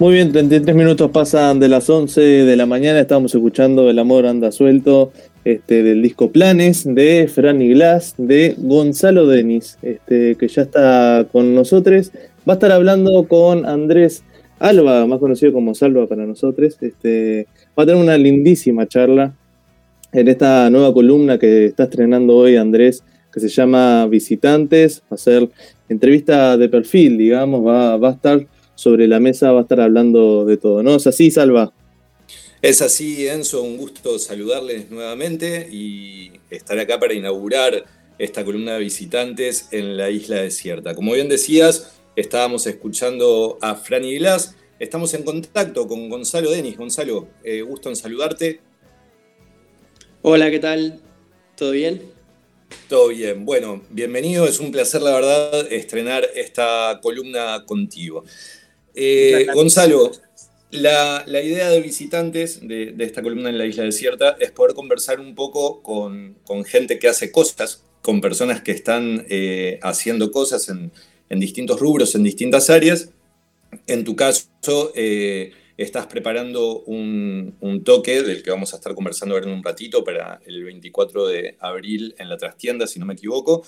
Muy bien, 33 minutos pasan de las 11 de la mañana. Estamos escuchando El amor anda suelto este, del disco Planes de Franny Glass, de Gonzalo Denis, este, que ya está con nosotros. Va a estar hablando con Andrés Alba, más conocido como Salva para nosotros. Este, va a tener una lindísima charla en esta nueva columna que está estrenando hoy Andrés, que se llama Visitantes. Va a ser entrevista de perfil, digamos, va a estar sobre la mesa va a estar hablando de todo, ¿no? ¿Es así, Salva? Es así, Enzo, un gusto saludarles nuevamente y estar acá para inaugurar esta columna de visitantes en la isla desierta. Como bien decías, estábamos escuchando a Franny Glass, estamos en contacto con Gonzalo Denis. Gonzalo, eh, gusto en saludarte. Hola, ¿qué tal? ¿Todo bien? Todo bien, bueno, bienvenido, es un placer la verdad estrenar esta columna contigo. Eh, Gonzalo, la, idea de visitantes de, esta columna en la isla desierta es poder conversar un poco con, gente que hace cosas, con personas que están eh, haciendo cosas en, distintos rubros, en distintas áreas. En tu caso, eh, estás preparando un, toque del que vamos a estar conversando en un ratito para el 24 de abril en la trastienda, si no me equivoco.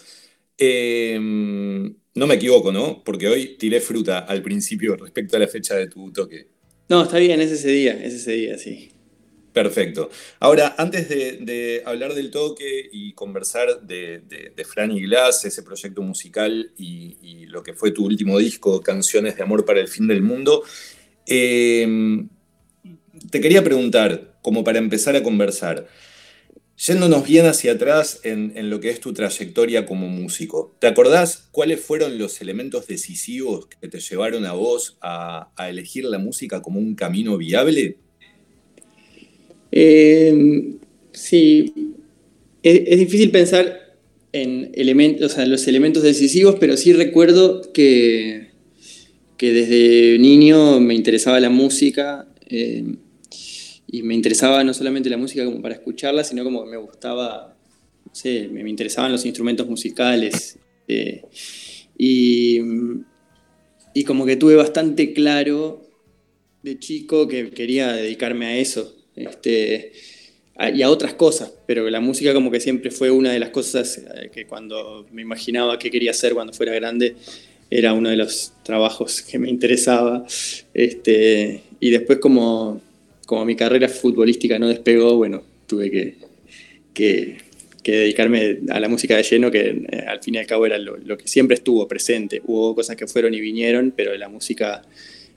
No me equivoco, ¿no? Porque hoy tiré fruta al principio respecto a la fecha de tu toque. No, está bien, es ese día, es ese día, sí. Perfecto. Ahora, antes de, hablar del toque y conversar de, de, Fran y Glass, ese proyecto musical y, lo que fue tu último disco, Canciones de Amor para el Fin del Mundo, em, te quería preguntar, como para empezar a conversar, Yéndonos bien hacia atrás en, lo que es tu trayectoria como músico, ¿te acordás cuáles fueron los elementos decisivos que te llevaron a vos a, elegir la música como un camino viable? Em, sí, es, difícil pensar en elementos, los elementos decisivos, pero sí recuerdo que, que desde niño me interesaba la música. Em, y me interesaba no solamente la música como para escucharla, sino como que me gustaba, no sé, me, interesaban los instrumentos musicales. Eh, y, y como que tuve bastante claro de chico que quería dedicarme a eso. Este, y a otras cosas, pero la música como que siempre fue una de las cosas eh, que cuando me imaginaba que quería hacer cuando fuera grande, era uno de los trabajos que me interesaba. Este, y después como como mi carrera futbolística no despegó, bueno, tuve que, dedicarme a la música de lleno, que eh, al fin y al cabo era lo, que siempre estuvo presente. Hubo cosas que fueron y vinieron, pero la música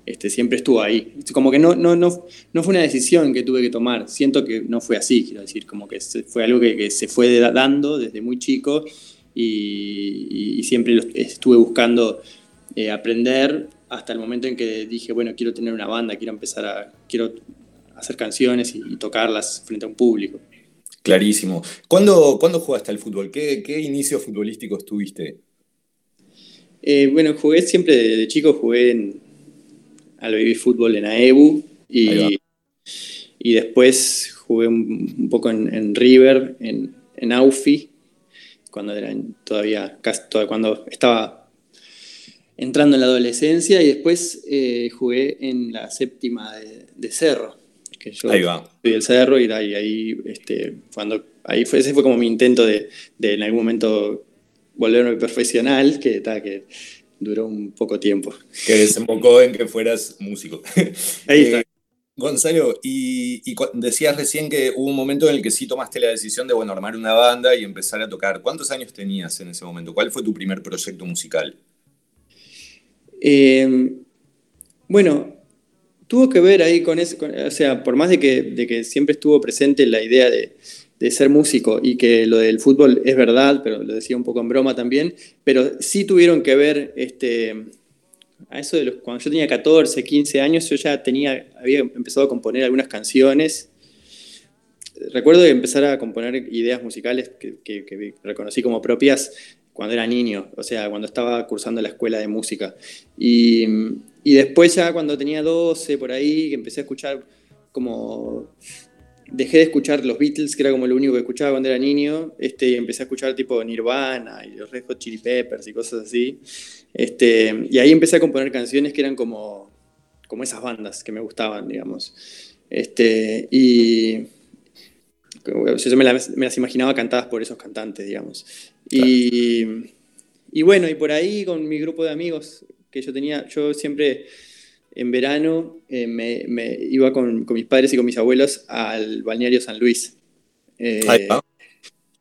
este, siempre estuvo ahí. Como que no, no, no, no fue una decisión que tuve que tomar. Siento que no fue así, quiero decir, como que fue algo que, se fue dando desde muy chico y, siempre estuve buscando eh, aprender hasta el momento en que dije, bueno, quiero tener una banda, quiero empezar a, quiero hacer canciones y, tocarlas frente a un público. Clarísimo. ¿Cuándo, ¿cuándo jugaste al fútbol? ¿Qué, qué inicios futbolísticos tuviste? Eh, bueno, jugué siempre de, chico, jugué en, al baby fútbol en AEBU y, y después jugué un, poco en, River, en, en, Aufi, cuando era todavía, casi, cuando estaba entrando en la adolescencia y después eh, jugué en la séptima de Cerro que yo ahí va. el cerro y ahí, ahí, este, cuando, ahí fue, ese fue como mi intento de, en algún momento volverme profesional, que, que duró un poco tiempo. Que desembocó en que fueras músico. Ahí está. Eh, Gonzalo, y, decías recién que hubo un momento en el que sí tomaste la decisión de bueno, armar una banda y empezar a tocar. ¿Cuántos años tenías en ese momento? ¿Cuál fue tu primer proyecto musical? Eh, bueno, tuvo que ver ahí con eso, o sea, por más de que, siempre estuvo presente la idea de, ser músico y que lo del fútbol es verdad, pero lo decía un poco en broma también, pero sí tuvieron que ver, este, a eso de los, cuando yo tenía 14, 15 años, yo ya tenía, había empezado a componer algunas canciones. Recuerdo de empezar a componer ideas musicales que reconocí como propias cuando era niño, o sea, cuando estaba cursando la escuela de música. Y, y después ya cuando tenía 12, por ahí, empecé a escuchar como... Dejé de escuchar los Beatles, que era como lo único que escuchaba cuando era niño, este, y empecé a escuchar tipo Nirvana y los Red Hot Chili Peppers y cosas así. Este, y ahí empecé a componer canciones que eran como, como esas bandas que me gustaban, digamos. Este, y yo me las, imaginaba cantadas por esos cantantes, digamos. Y, y, bueno, y por ahí con mi grupo de amigos que yo tenía, yo siempre en verano eh, me, me, iba con, con, mis padres y con mis abuelos al balneario San Luis. Eh, ahí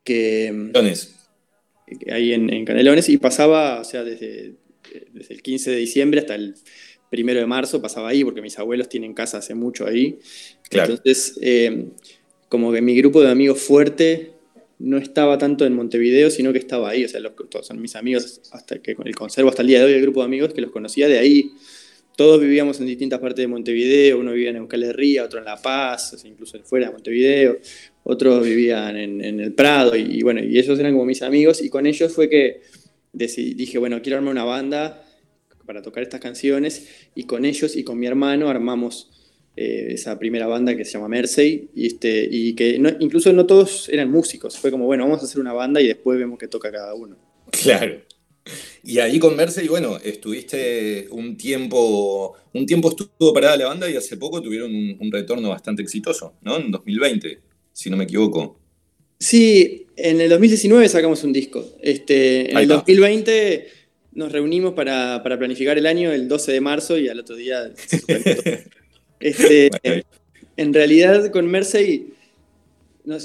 que, ahí en, en, Canelones y pasaba, o sea, desde, desde el 15 de diciembre hasta el primero de marzo pasaba ahí, porque mis abuelos tienen casa hace mucho ahí. Entonces, eh, como que mi grupo de amigos fuerte no estaba tanto en Montevideo, sino que estaba ahí. O sea, los, todos son mis amigos, hasta que el conservo hasta el día de hoy el grupo de amigos que los conocía de ahí. Todos vivíamos en distintas partes de Montevideo, uno vivía en Euskal Herria, otro en La Paz, incluso fuera de Montevideo, otros vivían en, el Prado, y, bueno, y ellos eran como mis amigos, y con ellos fue que decidí, dije, bueno, quiero armar una banda para tocar estas canciones y con ellos y con mi hermano armamos eh, esa primera banda que se llama Mersey y, este, y que incluso no todos eran músicos, fue como, bueno, vamos a hacer una banda y después vemos qué toca cada uno. Claro. Y ahí con Mersey, bueno, estuviste un tiempo, un tiempo estuvo parada la banda y hace poco tuvieron un, retorno bastante exitoso, ¿no? En 2020, si no me equivoco. Sí, en el 2019 sacamos un disco. Este, en el 2020 nos reunimos para, planificar el año el 12 de marzo y al otro día... este, en realidad con Mersey,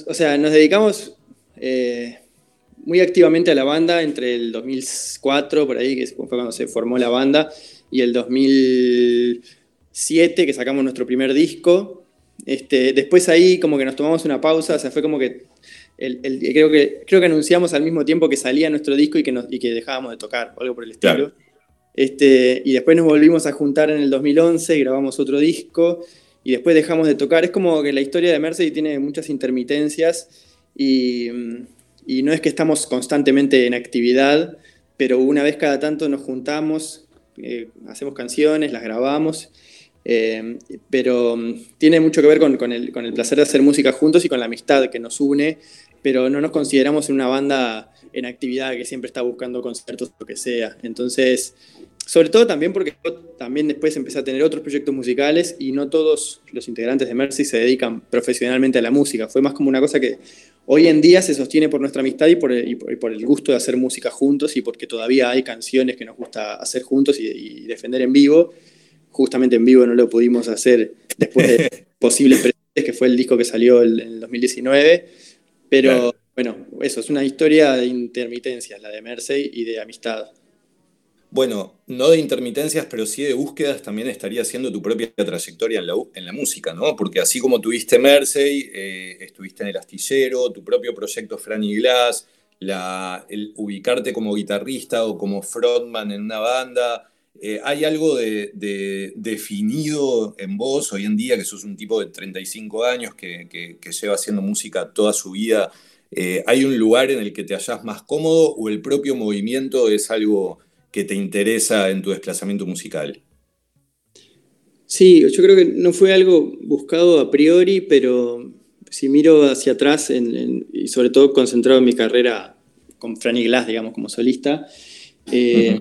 o sea, nos dedicamos eh, muy activamente a la banda entre el 2004, por ahí, que fue cuando se formó la banda, y el 2007, que sacamos nuestro primer disco. Este, después ahí como que nos tomamos una pausa, o sea, fue como que creo, que, creo que anunciamos al mismo tiempo que salía nuestro disco y que, nos, y que dejábamos de tocar, o algo por el estilo. Este, y después nos volvimos a juntar en el 2011, grabamos otro disco y después dejamos de tocar. Es como que la historia de Mercedes tiene muchas intermitencias y, y, no es que estamos constantemente en actividad, pero una vez cada tanto nos juntamos, eh, hacemos canciones, las grabamos. Eh, pero tiene mucho que ver con, con, el, con el placer de hacer música juntos y con la amistad que nos une pero no nos consideramos una banda en actividad que siempre está buscando conciertos lo que sea. Entonces, sobre todo también porque yo también después empecé a tener otros proyectos musicales y no todos los integrantes de Mercy se dedican profesionalmente a la música. Fue más como una cosa que hoy en día se sostiene por nuestra amistad y por el, por, el gusto de hacer música juntos y porque todavía hay canciones que nos gusta hacer juntos y, defender en vivo. Justamente en vivo no lo pudimos hacer después de posibles presentes, que fue el disco que salió en el 2019 pero bueno, eso es una historia de intermitencias, la de Mersey y de amistad. Bueno, no de intermitencias, pero sí de búsquedas, también estaría haciendo tu propia trayectoria en la, música, ¿no? Porque así como tuviste Mersey, eh, estuviste en El Astillero, tu propio proyecto Franny Glass, la, el ubicarte como guitarrista o como frontman en una banda, eh, ¿Hay algo de, definido en vos hoy en día, que sos un tipo de 35 años que, lleva haciendo música toda su vida? Eh, ¿Hay un lugar en el que te hayas más cómodo o el propio movimiento es algo que te interesa en tu desplazamiento musical? Sí, yo creo que no fue algo buscado a priori, pero si miro hacia atrás y sobre todo concentrado en mi carrera con Franny Glass, digamos, como solista, eh,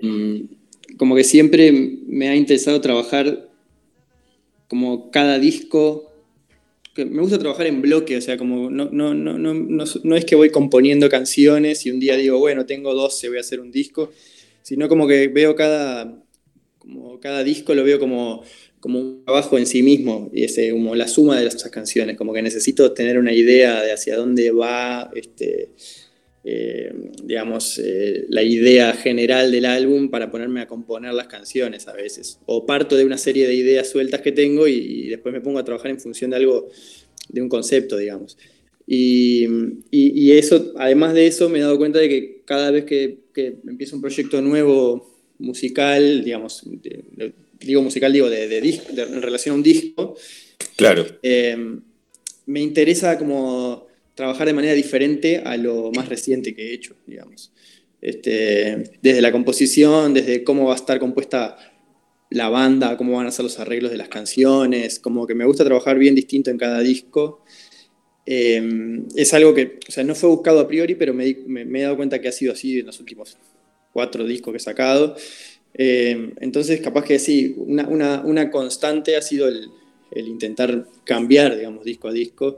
como que siempre me ha interesado trabajar como cada disco. Me gusta trabajar en bloque, o sea, como no, no, no, no, no es que voy componiendo canciones y un día digo, bueno, tengo 12, voy a hacer un disco, sino como que veo cada, como cada disco, lo veo como, como un trabajo en sí mismo, y ese, como la suma de esas canciones, como que necesito tener una idea de hacia dónde va este, eh, digamos, eh, la idea general del álbum para ponerme a componer las canciones a veces. O parto de una serie de ideas sueltas que tengo y, después me pongo a trabajar en función de algo, de un concepto, digamos. Y, eso, además de eso, me he dado cuenta de que cada vez que, que empiezo un proyecto nuevo musical, digamos, digo musical, digo de, en relación a un disco, claro. Eh, me interesa como trabajar de manera diferente a lo más reciente que he hecho, digamos. Este, desde la composición, desde cómo va a estar compuesta la banda, cómo van a ser los arreglos de las canciones, como que me gusta trabajar bien distinto en cada disco. Em, es algo que, o sea, no fue buscado a priori, pero me, he dado cuenta que ha sido así en los últimos cuatro discos que he sacado. Eh, entonces, capaz que sí, una, constante ha sido el, intentar cambiar, digamos, disco a disco.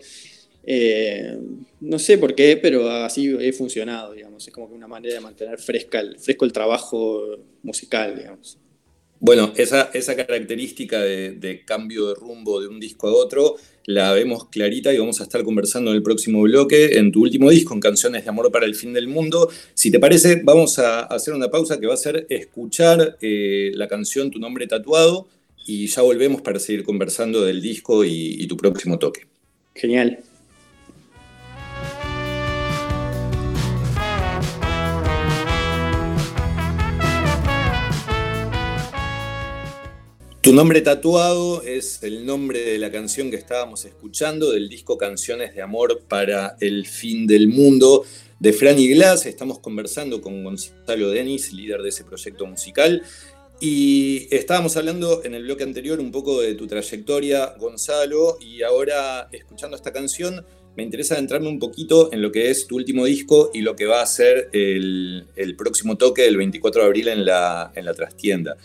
Eh, no sé por qué, pero así he funcionado, digamos. Es como que una manera de mantener fresca fresco el trabajo musical, digamos. Bueno, esa, esa característica de, cambio de rumbo de un disco a otro la vemos clarita y vamos a estar conversando en el próximo bloque, en tu último disco, en Canciones de Amor para el Fin del Mundo. Si te parece, vamos a hacer una pausa que va a ser escuchar eh, la canción Tu nombre tatuado y ya volvemos para seguir conversando del disco y tu próximo toque. Genial. Tu nombre tatuado es el nombre de la canción que estábamos escuchando del disco Canciones de Amor para el Fin del Mundo de Franny Glass. Estamos conversando con Gonzalo Denis, líder de ese proyecto musical. Y estábamos hablando en el bloque anterior un poco de tu trayectoria, Gonzalo, y ahora escuchando esta canción me interesa adentrarme un poquito en lo que es tu último disco y lo que va a ser el, próximo toque del 24 de abril en la, en la trastienda.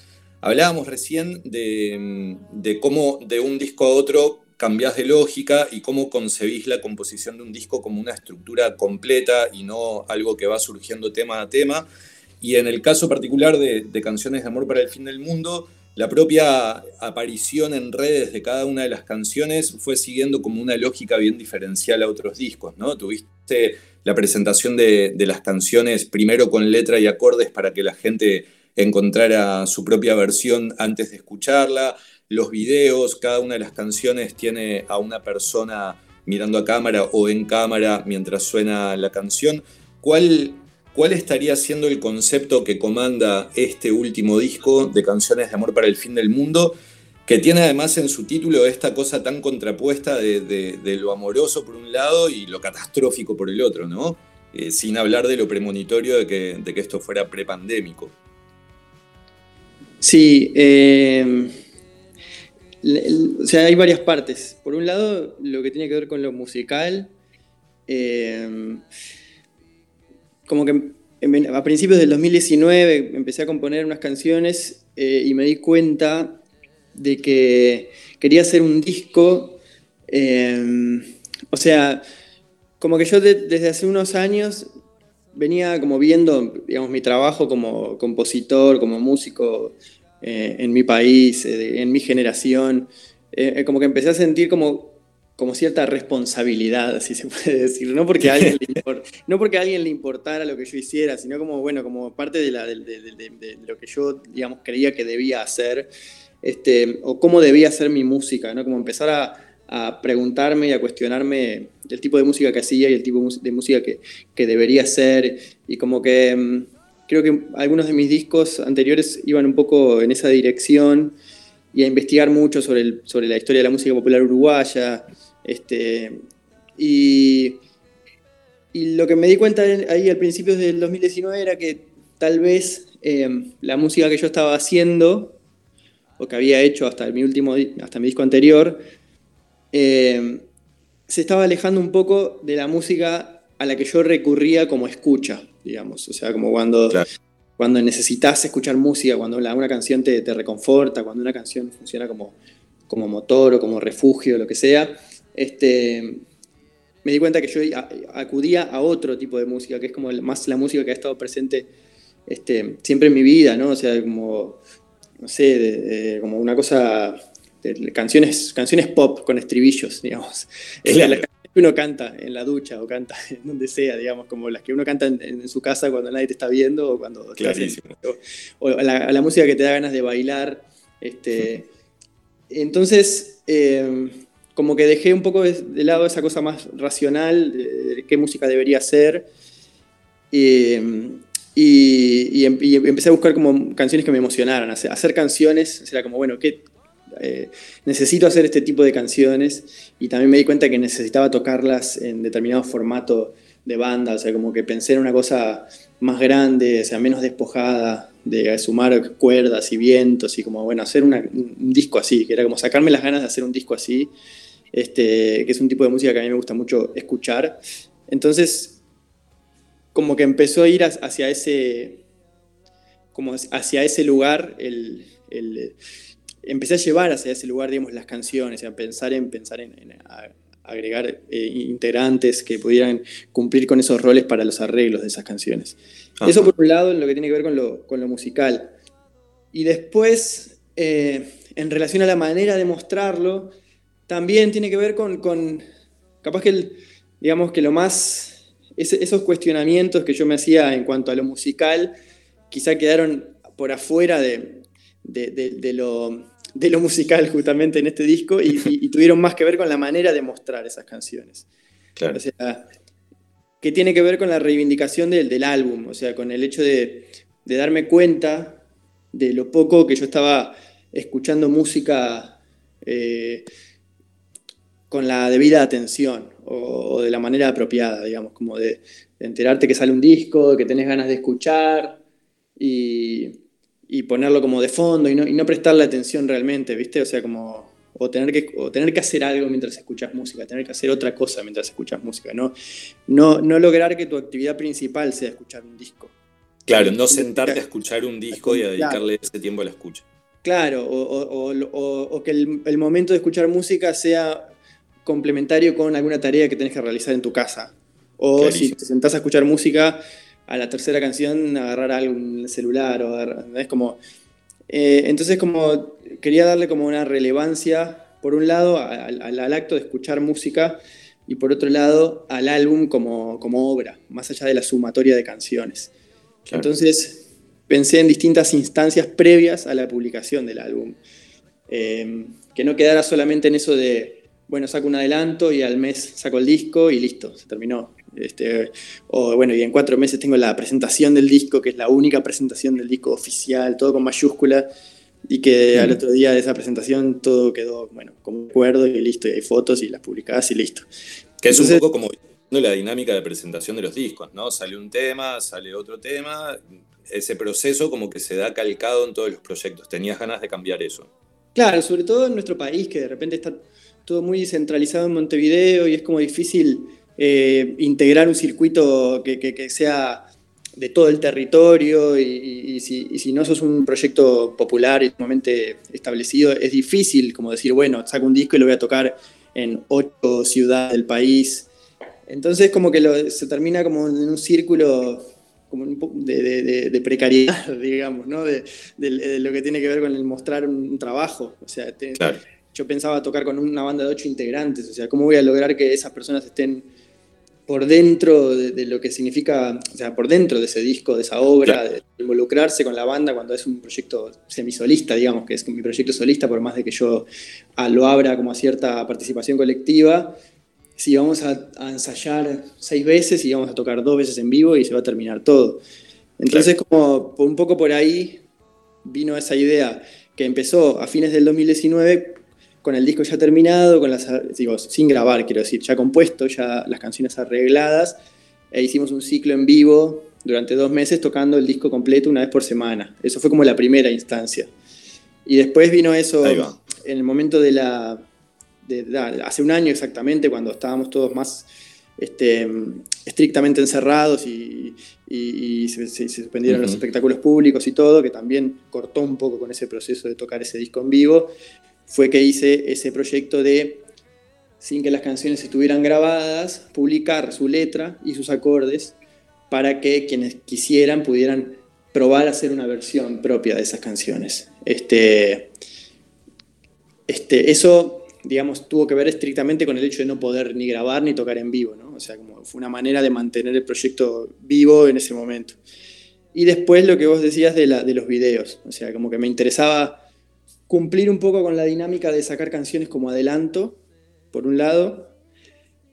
Hablábamos recién de, cómo de un disco a otro cambias de lógica y cómo concebís la composición de un disco como una estructura completa y no algo que va surgiendo tema a tema. Y en el caso particular de, Canciones de Amor para el Fin del Mundo, la propia aparición en redes de cada una de las canciones fue siguiendo como una lógica bien diferencial a otros discos, ¿no? Tuviste la presentación de las canciones primero con letra y acordes para que la gente encontrar su propia versión antes de escucharla. Los videos, cada una de las canciones tiene a una persona mirando a cámara o en cámara mientras suena la canción. ¿Cuál, ¿Cuál estaría siendo el concepto que comanda este último disco de canciones de amor para el fin del mundo? que tiene además en su título esta cosa tan contrapuesta de, lo amoroso por un lado y lo catastrófico por el otro, ¿no? Eh, sin hablar de lo premonitorio de que, de que esto fuera prepandémico. Sí, eh, o sea, hay varias partes. Por un lado, lo que tiene que ver con lo musical, eh, como que a principios del 2019 empecé a componer unas canciones eh, y me di cuenta de que quería hacer un disco, o sea, como que yo desde hace unos años venía como viendo, digamos, mi trabajo como compositor, como músico eh, en mi país, eh, en mi generación, eh, como que empecé a sentir como, como cierta responsabilidad, si se puede decir, no porque, a alguien le no porque a alguien le importara lo que yo hiciera, sino como, bueno, como parte de, la, de, lo que yo, digamos, creía que debía hacer, este, o cómo debía hacer mi música, ¿no? Como empezar a, a preguntarme y a cuestionarme el tipo de música que hacía y el tipo de música que, que debería hacer. Y como que mm, creo que algunos de mis discos anteriores iban un poco en esa dirección y a investigar mucho sobre, el, sobre la historia de la música popular uruguaya. Este, y, y lo que me di cuenta ahí al principio del 2019 era que tal vez eh, la música que yo estaba haciendo, o que había hecho hasta mi último hasta mi disco anterior, eh, se estaba alejando un poco de la música a la que yo recurría como escucha, digamos. O sea, como cuando, cuando necesitas escuchar música, cuando una canción te, reconforta, cuando una canción funciona como, como motor o como refugio, lo que sea. Este, me di cuenta que yo acudía a otro tipo de música, que es como más la música que ha estado presente este, siempre en mi vida, ¿no? O sea, como, no sé, como una cosa canciones, canciones pop con estribillos, digamos. Las que uno canta en la ducha o canta en donde sea, digamos, como las que uno canta en, su casa cuando nadie te está viendo o cuando o, la, música que te da ganas de bailar. Este, entonces, em, como que dejé un poco de, lado esa cosa más racional de, qué música debería ser. Em, y, em, y, empecé a buscar como canciones que me emocionaran, hacer, hacer canciones, era como, bueno, ¿qué, eh, necesito hacer este tipo de canciones y también me di cuenta que necesitaba tocarlas en determinado formato de banda, o sea, como que pensé en una cosa más grande, o sea, menos despojada, de sumar cuerdas y vientos y como, bueno, hacer un disco así, que era como sacarme las ganas de hacer un disco así, este, que es un tipo de música que a mí me gusta mucho escuchar. Entonces, como que empezó a ir hacia ese, como hacia ese lugar, el, empecé a llevar hacia ese lugar, digamos, las canciones, a pensar en, pensar en, agregar eh, integrantes que pudieran cumplir con esos roles para los arreglos de esas canciones. Eso por un lado en lo que tiene que ver con lo, musical. Y después, eh, en relación a la manera de mostrarlo, también tiene que ver con, capaz que, el, digamos que lo más, esos cuestionamientos que yo me hacía en cuanto a lo musical, quizá quedaron por afuera de, de, lo, musical justamente en este disco y, tuvieron más que ver con la manera de mostrar esas canciones. Claro. O sea, que tiene que ver con la reivindicación del, del álbum, o sea, con el hecho de, darme cuenta de lo poco que yo estaba escuchando música eh, con la debida atención o, de la manera apropiada, digamos, como de, enterarte que sale un disco, que tenés ganas de escuchar y, ponerlo como de fondo y no, y no prestarle atención realmente, ¿viste? O sea, como o tener, que, tener que hacer algo mientras escuchas música, tener que hacer otra cosa mientras escuchas música, no, no, no lograr que tu actividad principal sea escuchar un disco. Claro, no sentarte a escuchar un disco y a dedicarle ese tiempo a la escucha. Claro, o, que el, momento de escuchar música sea complementario con alguna tarea que tenés que realizar en tu casa. O si te sentás a escuchar música, a la tercera canción agarrar algo en el celular, o es como eh, entonces, como quería darle como una relevancia, por un lado, al, acto de escuchar música y por otro lado, al álbum como, obra, más allá de la sumatoria de canciones. Entonces, pensé en distintas instancias previas a la publicación del álbum. Eh, que no quedara solamente en eso de, bueno, saco un adelanto y al mes saco el disco y listo, se terminó. Este, o bueno, y en cuatro meses tengo la presentación del disco, que es la única presentación del disco oficial, todo con mayúscula, y que al otro día de esa presentación todo quedó, bueno, como acuerdo y listo, y hay fotos y las publicadas y listo. Que es un poco como la dinámica de presentación de los discos, ¿no? Sale un tema, sale otro tema, ese proceso como que se da calcado en todos los proyectos. ¿Tenías ganas de cambiar eso? Claro, sobre todo en nuestro país, que de repente está todo muy centralizado en Montevideo y es como difícil eh, integrar un circuito que, sea de todo el territorio y, si, no sos un proyecto popular y sumamente establecido, es difícil como decir, bueno, saco un disco y lo voy a tocar en ocho ciudades del país. Entonces como que se termina como en un círculo como de, precariedad, digamos, ¿no? De, lo que tiene que ver con el mostrar un, trabajo. O sea, yo pensaba tocar con una banda de ocho integrantes, o sea, ¿cómo voy a lograr que esas personas estén por dentro de, lo que significa, o sea, por dentro de ese disco, de esa obra, de involucrarse con la banda cuando es un proyecto semisolista, digamos, que es mi proyecto solista, por más de que yo ah, lo abra como a cierta participación colectiva, si vamos a, ensayar seis veces y vamos a tocar dos veces en vivo y se va a terminar todo. Entonces, como un poco por ahí vino esa idea que empezó a fines del 2019 con el disco ya terminado, con las, digo, sin grabar, quiero decir, ya compuesto, ya las canciones arregladas, e hicimos un ciclo en vivo durante dos meses tocando el disco completo una vez por semana. Eso fue como la primera instancia. Y después vino eso en el momento de la... hace un año exactamente, cuando estábamos todos más este, estrictamente encerrados y, se, suspendieron los espectáculos públicos y todo, que también cortó un poco con ese proceso de tocar ese disco en vivo fue que hice ese proyecto de, sin que las canciones estuvieran grabadas, publicar su letra y sus acordes para que quienes quisieran pudieran probar a hacer una versión propia de esas canciones. Este, este, eso, digamos, tuvo que ver estrictamente con el hecho de no poder ni grabar ni tocar en vivo, ¿no? O sea, como fue una manera de mantener el proyecto vivo en ese momento. Y después lo que vos decías de, la, de los videos, o sea, como que me interesaba cumplir un poco con la dinámica de sacar canciones como adelanto, por un lado,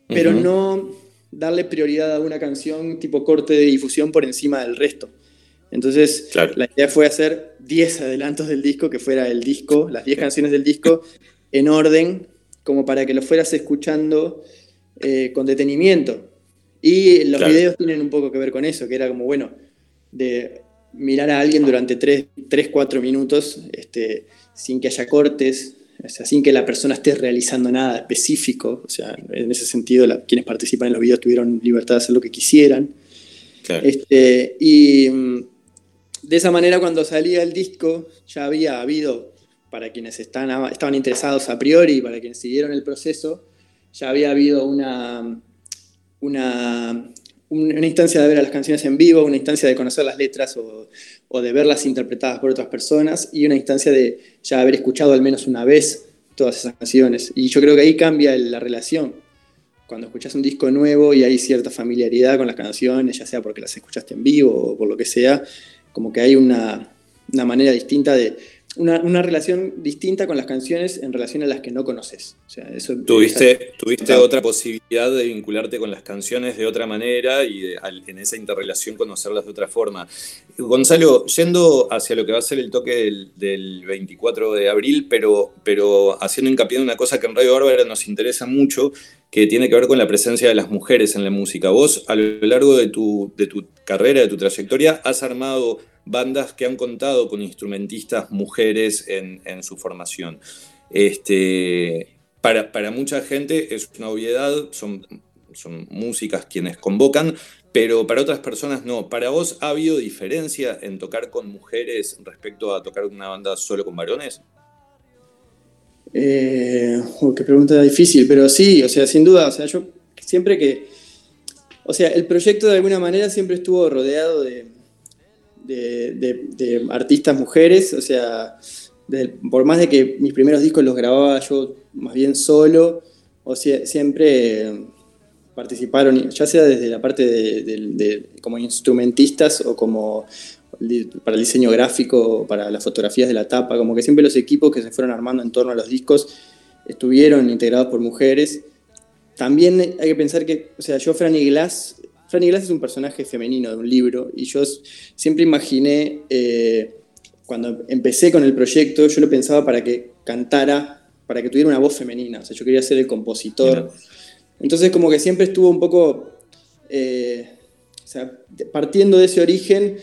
pero no darle prioridad a una canción tipo corte de difusión por encima del resto. Entonces, la idea fue hacer 10 adelantos del disco, que fuera el disco, las 10 canciones del disco, en orden, como para que lo fueras escuchando eh, con detenimiento. Y los videos tienen un poco que ver con eso, que era como, bueno, de mirar a alguien durante 3, 4 minutos, este, sin que haya cortes, o sea, sin que la persona esté realizando nada específico. O sea, en ese sentido, quienes participan en los videos tuvieron libertad de hacer lo que quisieran. Este, y, de esa manera cuando salía el disco ya había habido, para quienes están, estaban interesados a priori, para quienes siguieron el proceso, ya había habido una, una, una instancia de ver a las canciones en vivo, una instancia de conocer las letras o, o, de verlas interpretadas por otras personas y una instancia de ya haber escuchado al menos una vez todas esas canciones. Y yo creo que ahí cambia la relación. Cuando escuchas un disco nuevo y hay cierta familiaridad con las canciones, ya sea porque las escuchaste en vivo o por lo que sea, como que hay una, una manera distinta de, una, relación distinta con las canciones en relación a las que no conoces. tuviste tuviste otra posibilidad de vincularte con las canciones de otra manera y en esa interrelación conocerlas de otra forma. Gonzalo, yendo hacia lo que va a ser el toque del, 24 de abril, pero, pero haciendo hincapié en una cosa que en Radio Bárbara nos interesa mucho, que tiene que ver con la presencia de las mujeres en la música. Vos, a lo largo de tu, de tu carrera, de tu trayectoria, has armado bandas que han contado con instrumentistas mujeres en, su formación. Este, para, para, mucha gente es una obviedad, son, son músicas quienes convocan, pero para otras personas no. ¿Para vos ha habido diferencia en tocar con mujeres respecto a tocar una banda solo con varones? Eh, qué pregunta difícil, pero sí, o sea, sin duda, o sea, yo siempre que, o sea, el proyecto de alguna manera siempre estuvo rodeado de, de, artistas mujeres, o sea, por más de que mis primeros discos los grababa yo más bien solo, o sea, siempre participaron, ya sea desde la parte de, como instrumentistas o como para el diseño gráfico, para las fotografías de la tapa, como que siempre los equipos que se fueron armando en torno a los discos estuvieron integrados por mujeres. También hay que pensar que, o sea, yo, Franny Glass, Franny Glass es un personaje femenino de un libro y yo siempre imaginé, eh, cuando empecé con el proyecto, yo lo pensaba para que cantara, para que tuviera una voz femenina, o sea, yo quería ser el compositor. Entonces como que siempre estuvo un poco, eh, o sea, partiendo de ese origen,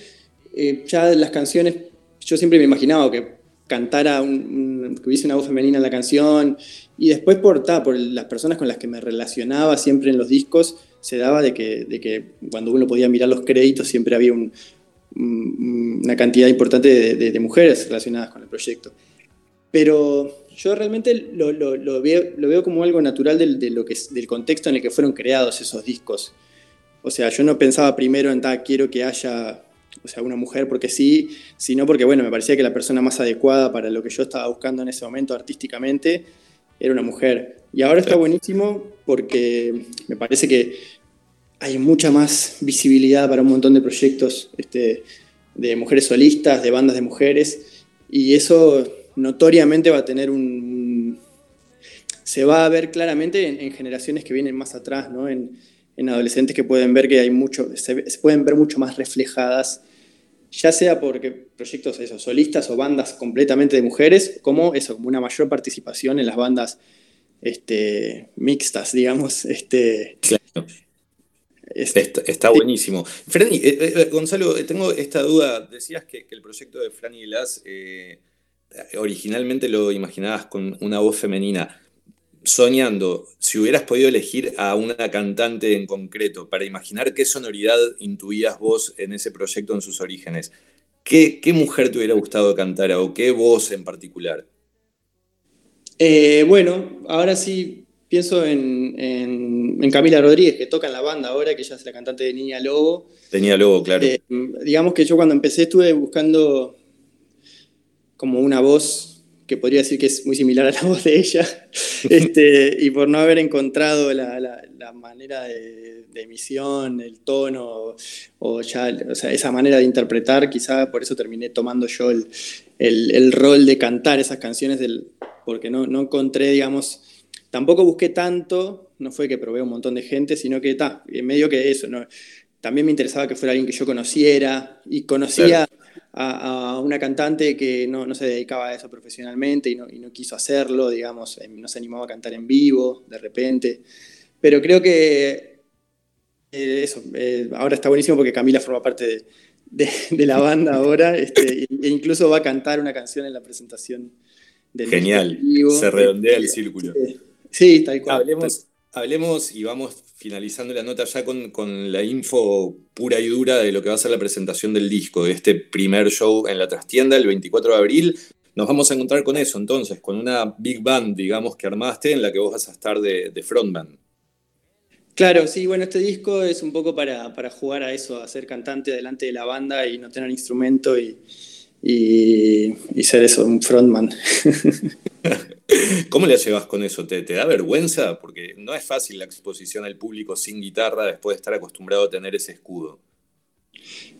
eh, ya las canciones, yo siempre me imaginaba que cantara, que hubiese una voz femenina en la canción, y después por, por las personas con las que me relacionaba siempre en los discos, se daba de que, de que cuando uno podía mirar los créditos siempre había una cantidad importante de, mujeres relacionadas con el proyecto. Pero yo realmente lo, lo, veo, como algo natural del, de lo que, del contexto en el que fueron creados esos discos. O sea, yo no pensaba primero en, tal quiero que haya o sea, una mujer porque sí, sino porque, bueno, me parecía que la persona más adecuada para lo que yo estaba buscando en ese momento artísticamente era una mujer. Y ahora está buenísimo porque me parece que hay mucha más visibilidad para un montón de proyectos este, de mujeres solistas, de bandas de mujeres, y eso notoriamente va a tener un... se va a ver claramente en, generaciones que vienen más atrás, ¿no? en, adolescentes que pueden ver que hay mucho, se, pueden ver mucho más reflejadas, ya sea porque proyectos esos, solistas o bandas completamente de mujeres, como eso, como una mayor participación en las bandas este, mixtas, digamos. Este, claro. Está, buenísimo. Franny, eh, eh, eh, Gonzalo, tengo esta duda. Decías que, el proyecto de Franny Glass originalmente lo imaginabas con una voz femenina. Soñando, si hubieras podido elegir a una cantante en concreto para imaginar qué sonoridad intuías vos en ese proyecto en sus orígenes, ¿qué, qué mujer te hubiera gustado cantar o qué voz en particular? bueno, ahora sí pienso en, Camila Rodríguez, que toca en la banda ahora, que ella es la cantante de Niña Lobo. Tenía Lobo, claro. Eh, digamos que yo cuando empecé estuve buscando como una voz que podría decir que es muy similar a la voz de ella, este, y por no haber encontrado la, manera de, emisión, el tono, o ya, o sea, esa manera de interpretar, quizá por eso terminé tomando yo el, el, rol de cantar esas canciones, del, porque no, no encontré, digamos, Tampoco busqué tanto, no fue que probé un montón de gente, sino que está, en medio que eso, ¿no? también me interesaba que fuera alguien que yo conociera y conocía a, una cantante que no, se dedicaba a eso profesionalmente y no, quiso hacerlo, digamos, eh, no se animaba a cantar en vivo de repente. Pero creo que eh, eso, eh, ahora está buenísimo porque Camila forma parte de, la banda ahora este, e incluso va a cantar una canción en la presentación del Genial, se redondea el círculo. Sí, tal cual. Hablemos, hablemos y vamos finalizando la nota ya con, la info pura y dura de lo que va a ser la presentación del disco, de este primer show en la trastienda el 24 de abril. Nos vamos a encontrar con eso entonces, con una big band, digamos, que armaste en la que vos vas a estar de, frontman. Claro, sí, bueno, este disco es un poco para, jugar a eso, a ser cantante delante de la banda y no tener instrumento y, y ser eso, un frontman. ¿Cómo le llevas con eso? ¿Te, da vergüenza? Porque no es fácil la exposición al público sin guitarra después de estar acostumbrado a tener ese escudo.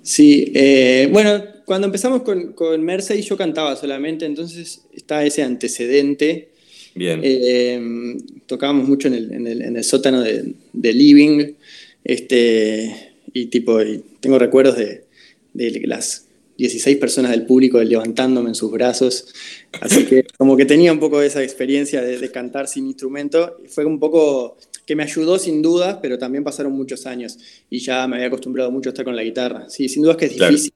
Sí, eh, bueno, cuando empezamos con, con Mercedes yo cantaba solamente, entonces está ese antecedente. Bien. Eh, tocábamos mucho en el, sótano de, Living, este, y tipo, tengo recuerdos de, de las 16 personas del público levantándome en sus brazos. Así que como que tenía un poco esa experiencia de, cantar sin instrumento. Fue un poco que me ayudó sin duda, pero también pasaron muchos años y ya me había acostumbrado mucho a estar con la guitarra. Sí, sin duda es que es difícil.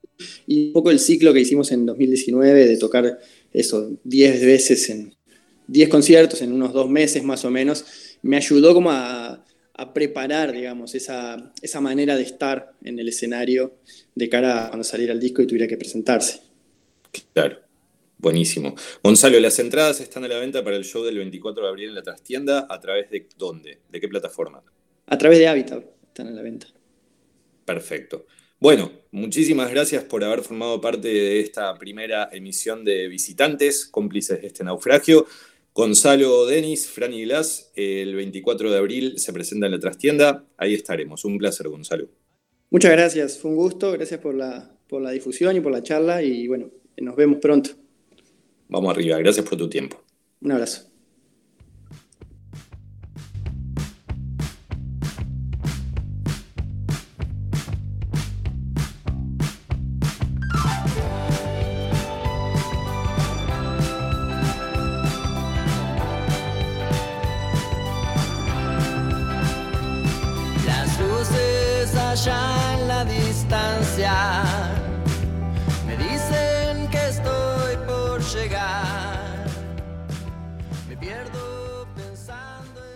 Y un poco el ciclo que hicimos en 2019 de tocar eso 10 veces en 10 conciertos en unos dos meses más o menos, me ayudó como a a preparar, digamos, esa, esa manera de estar en el escenario de cara a cuando saliera el disco y tuviera que presentarse. Claro, buenísimo. Gonzalo, las entradas están a la venta para el show del 24 de abril en la trastienda. ¿A través de dónde? ¿De qué plataforma? A través de Habitat están a la venta. Perfecto. Bueno, muchísimas gracias por haber formado parte de esta primera emisión de Visitantes, cómplices de este naufragio. Gonzalo Denis, Franny Glass, el 24 de abril se presenta en la trastienda. Ahí estaremos. Un placer, Gonzalo. Muchas gracias, fue un gusto. Gracias por la, por la difusión y por la charla. Y bueno, nos vemos pronto. Vamos arriba. Gracias por tu tiempo. Un abrazo.